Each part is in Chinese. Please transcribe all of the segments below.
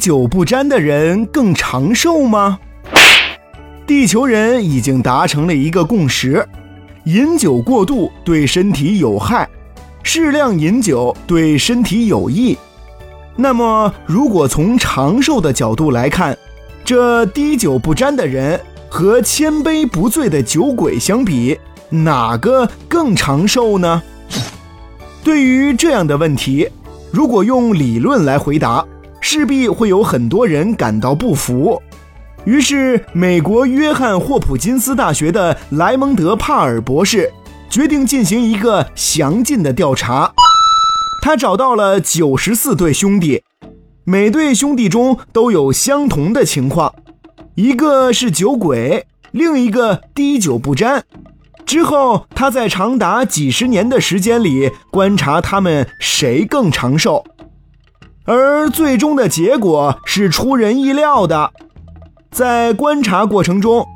酒不沾的人更长寿吗？地球人已经达成了一个共识：饮酒过度对身体有害，适量饮酒对身体有益。那么，如果从长寿的角度来看，这滴酒不沾的人和千杯不醉的酒鬼相比，哪个更长寿呢？对于这样的问题，如果用理论来回答，势必会有很多人感到不服。于是，美国约翰霍普金斯大学的莱蒙德·帕尔博士决定进行一个详尽的调查。他找到了九十四对兄弟，每对兄弟中都有相同的情况：一个是酒鬼，另一个滴酒不沾。之后，他在长达几十年的时间里观察他们谁更长寿，而最终的结果是出人意料的。在观察过程中，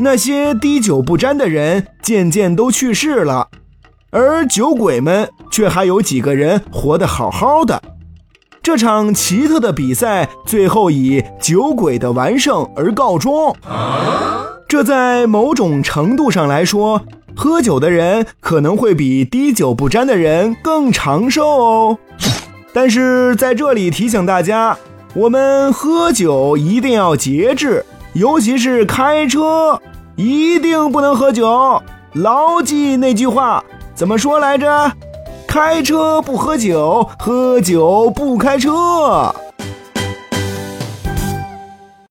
那些滴酒不沾的人渐渐都去世了，而酒鬼们却还有几个人活得好好的。这场奇特的比赛最后以酒鬼的完胜而告终。这在某种程度上来说，喝酒的人可能会比滴酒不沾的人更长寿哦。但是在这里提醒大家，我们喝酒一定要节制，尤其是开车，一定不能喝酒。牢记那句话，怎么说来着？开车不喝酒，喝酒不开车。